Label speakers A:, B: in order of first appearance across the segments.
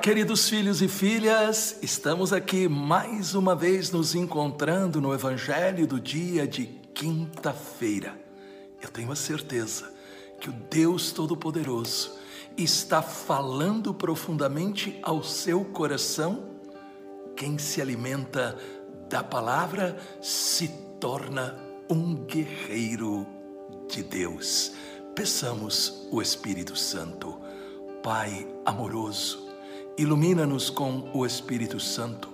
A: queridos filhos e filhas, estamos aqui mais uma vez nos encontrando no Evangelho do dia de quinta-feira. Eu tenho a certeza que o Deus Todo-Poderoso está falando profundamente ao seu coração. Quem se alimenta da palavra se torna um guerreiro de Deus. Peçamos o Espírito Santo, Pai amoroso Ilumina-nos com o Espírito Santo,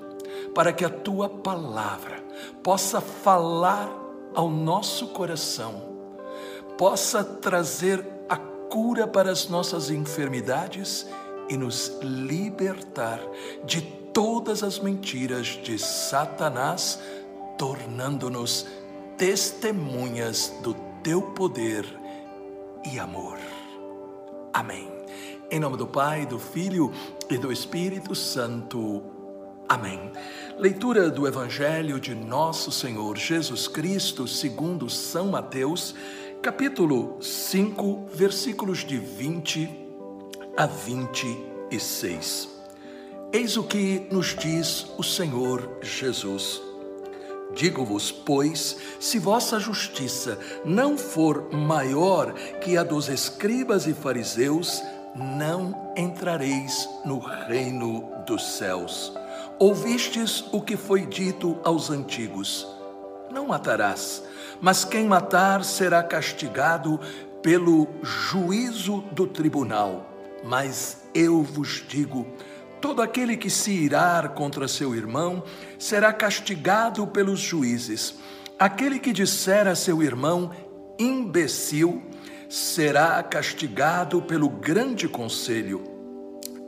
A: para que a tua palavra possa falar ao nosso coração, possa trazer a cura para as nossas enfermidades e nos libertar de todas as mentiras de Satanás, tornando-nos testemunhas do teu poder e amor. Amém. Em nome do Pai, do Filho e do Espírito Santo. Amém. Leitura do Evangelho de Nosso Senhor Jesus Cristo, segundo São Mateus, capítulo 5, versículos de 20 a 26. Eis o que nos diz o Senhor Jesus. Digo-vos, pois, se vossa justiça não for maior que a dos escribas e fariseus, não entrareis no reino dos céus. Ouvistes o que foi dito aos antigos: Não matarás, mas quem matar será castigado pelo juízo do tribunal. Mas eu vos digo: todo aquele que se irar contra seu irmão será castigado pelos juízes. Aquele que disser a seu irmão, imbecil, será castigado pelo grande conselho.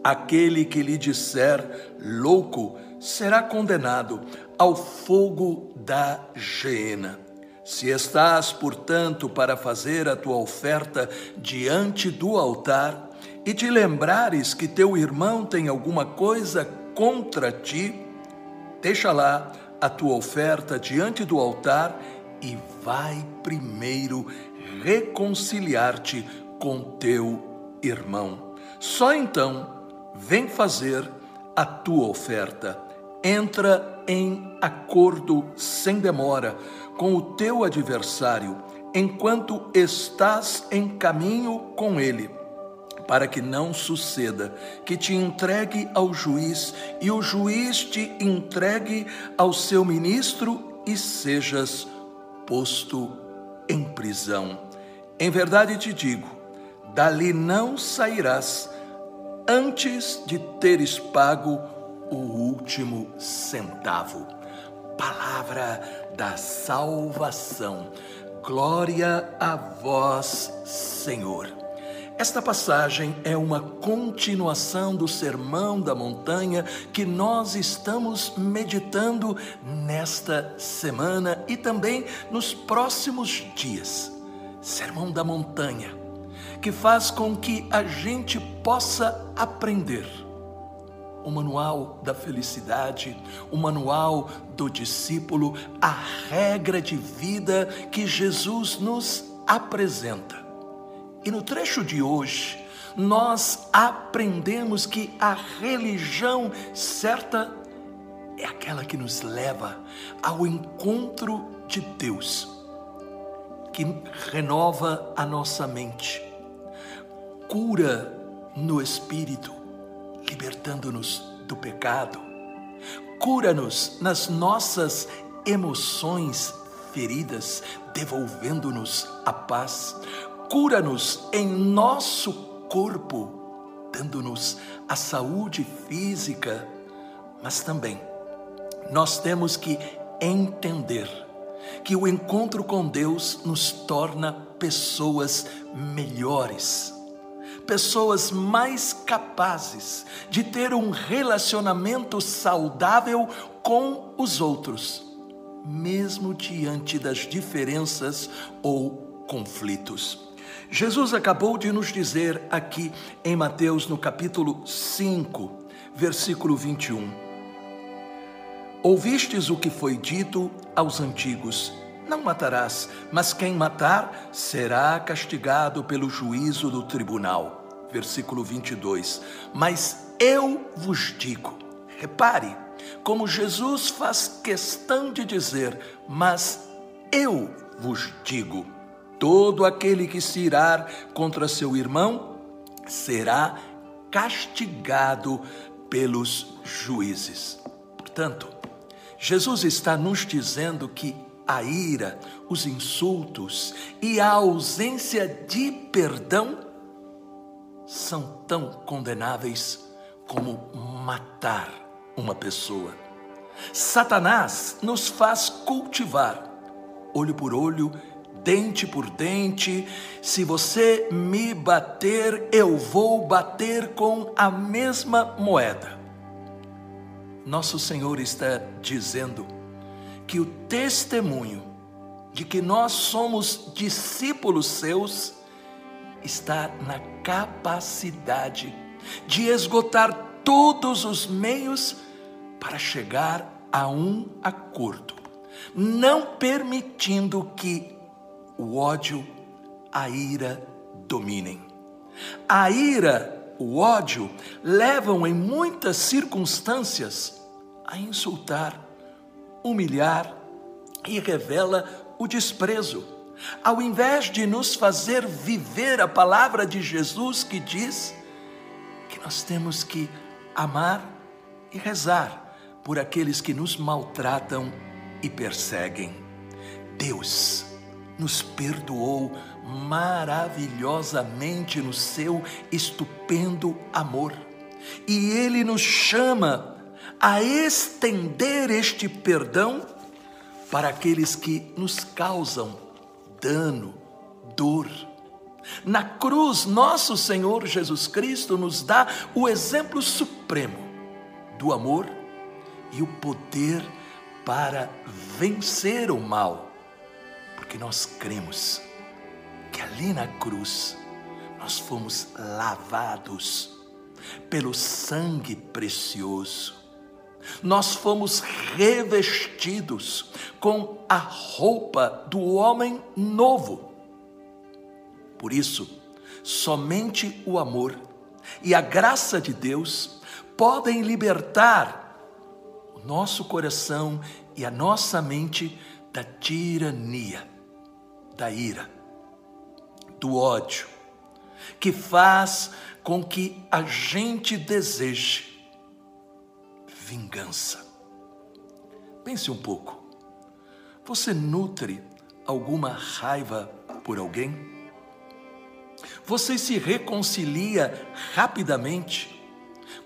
A: Aquele que lhe disser louco será condenado ao fogo da geena. Se estás, portanto, para fazer a tua oferta diante do altar e te lembrares que teu irmão tem alguma coisa contra ti, deixa lá a tua oferta diante do altar e vai primeiro reconciliar-te com teu irmão. Só então vem fazer a tua oferta. Entra em acordo sem demora com o teu adversário, enquanto estás em caminho com ele, para que não suceda que te entregue ao juiz e o juiz te entregue ao seu ministro e sejas posto em prisão. Em verdade te digo: dali não sairás antes de teres pago o último centavo. Palavra da salvação. Glória a vós, Senhor. Esta passagem é uma continuação do Sermão da Montanha que nós estamos meditando nesta semana e também nos próximos dias. Sermão da Montanha, que faz com que a gente possa aprender o manual da felicidade, o manual do discípulo, a regra de vida que Jesus nos apresenta. E no trecho de hoje, nós aprendemos que a religião certa é aquela que nos leva ao encontro de Deus que renova a nossa mente, cura no espírito, libertando-nos do pecado, cura-nos nas nossas emoções feridas, devolvendo-nos a paz, cura-nos em nosso corpo, dando-nos a saúde física, mas também nós temos que entender que o encontro com Deus nos torna pessoas melhores, pessoas mais capazes de ter um relacionamento saudável com os outros, mesmo diante das diferenças ou conflitos. Jesus acabou de nos dizer aqui em Mateus, no capítulo 5, versículo 21 Ouvistes o que foi dito aos antigos: Não matarás, mas quem matar será castigado pelo juízo do tribunal. versículo 22. Mas eu vos digo, repare, como Jesus faz questão de dizer, mas eu vos digo: todo aquele que se irar contra seu irmão será castigado pelos juízes. Portanto, Jesus está nos dizendo que a ira, os insultos e a ausência de perdão são tão condenáveis como matar uma pessoa. Satanás nos faz cultivar olho por olho, dente por dente. Se você me bater, eu vou bater com a mesma moeda. Nosso Senhor está dizendo que o testemunho de que nós somos discípulos seus está na capacidade de esgotar todos os meios para chegar a um acordo, não permitindo que o ódio, a ira dominem. A ira, o ódio levam em muitas circunstâncias a insultar, humilhar e revela o desprezo. Ao invés de nos fazer viver a palavra de Jesus que diz que nós temos que amar e rezar por aqueles que nos maltratam e perseguem. Deus nos perdoou maravilhosamente no seu estupendo amor. E Ele nos chama a estender este perdão para aqueles que nos causam dano, dor. Na cruz, nosso Senhor Jesus Cristo nos dá o exemplo supremo do amor e o poder para vencer o mal, porque nós cremos que ali na cruz nós fomos lavados pelo sangue precioso nós fomos revestidos com a roupa do homem novo. Por isso, somente o amor e a graça de Deus podem libertar o nosso coração e a nossa mente da tirania, da ira, do ódio, que faz com que a gente deseje vingança. Pense um pouco. Você nutre alguma raiva por alguém? Você se reconcilia rapidamente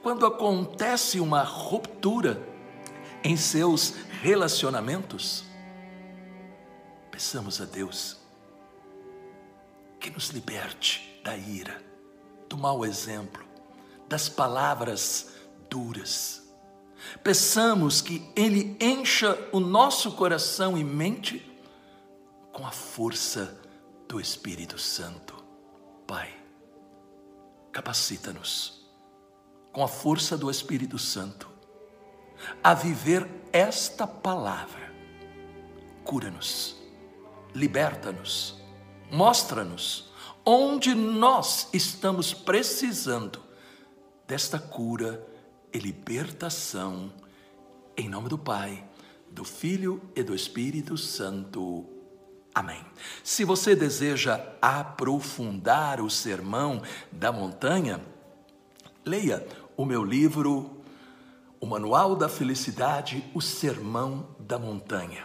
A: quando acontece uma ruptura em seus relacionamentos? Peçamos a Deus que nos liberte da ira, do mau exemplo, das palavras duras Peçamos que Ele encha o nosso coração e mente com a força do Espírito Santo. Pai, capacita-nos com a força do Espírito Santo a viver esta palavra. Cura-nos, liberta-nos, mostra-nos onde nós estamos precisando desta cura e libertação. Em nome do Pai, do Filho e do Espírito Santo. Amém. Se você deseja aprofundar o sermão da montanha, leia o meu livro, O Manual da Felicidade, o Sermão da Montanha.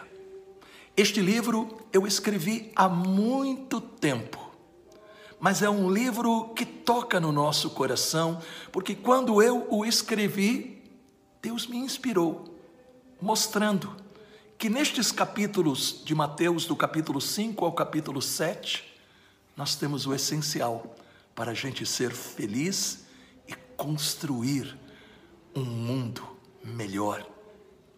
A: Este livro eu escrevi há muito tempo mas é um livro que toca no nosso coração, porque quando eu o escrevi, Deus me inspirou, mostrando que nestes capítulos de Mateus, do capítulo 5 ao capítulo 7, nós temos o essencial para a gente ser feliz e construir um mundo melhor.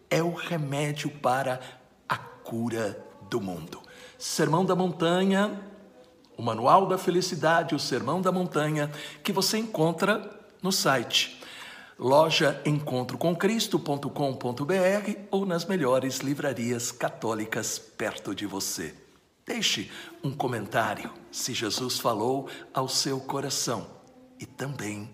A: É o remédio para a cura do mundo. Sermão da Montanha, o Manual da Felicidade, o Sermão da Montanha, que você encontra no site loja encontrocomcristo.com.br ou nas melhores livrarias católicas perto de você. Deixe um comentário se Jesus falou ao seu coração e também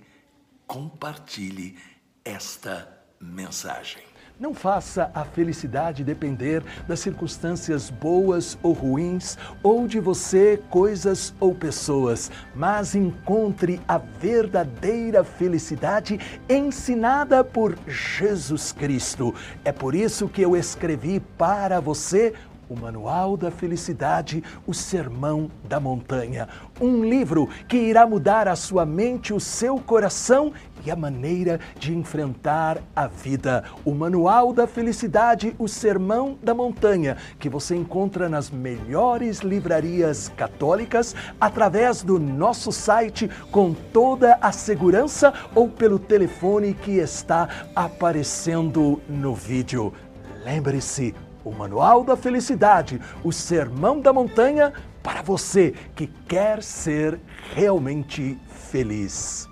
A: compartilhe esta mensagem.
B: Não faça a felicidade depender das circunstâncias boas ou ruins, ou de você, coisas ou pessoas, mas encontre a verdadeira felicidade ensinada por Jesus Cristo. É por isso que eu escrevi para você o Manual da Felicidade, o Sermão da Montanha. Um livro que irá mudar a sua mente, o seu coração e a maneira de enfrentar a vida. O Manual da Felicidade, o Sermão da Montanha, que você encontra nas melhores livrarias católicas, através do nosso site, com toda a segurança ou pelo telefone que está aparecendo no vídeo. Lembre-se, o Manual da Felicidade, o Sermão da Montanha, para você que quer ser realmente feliz.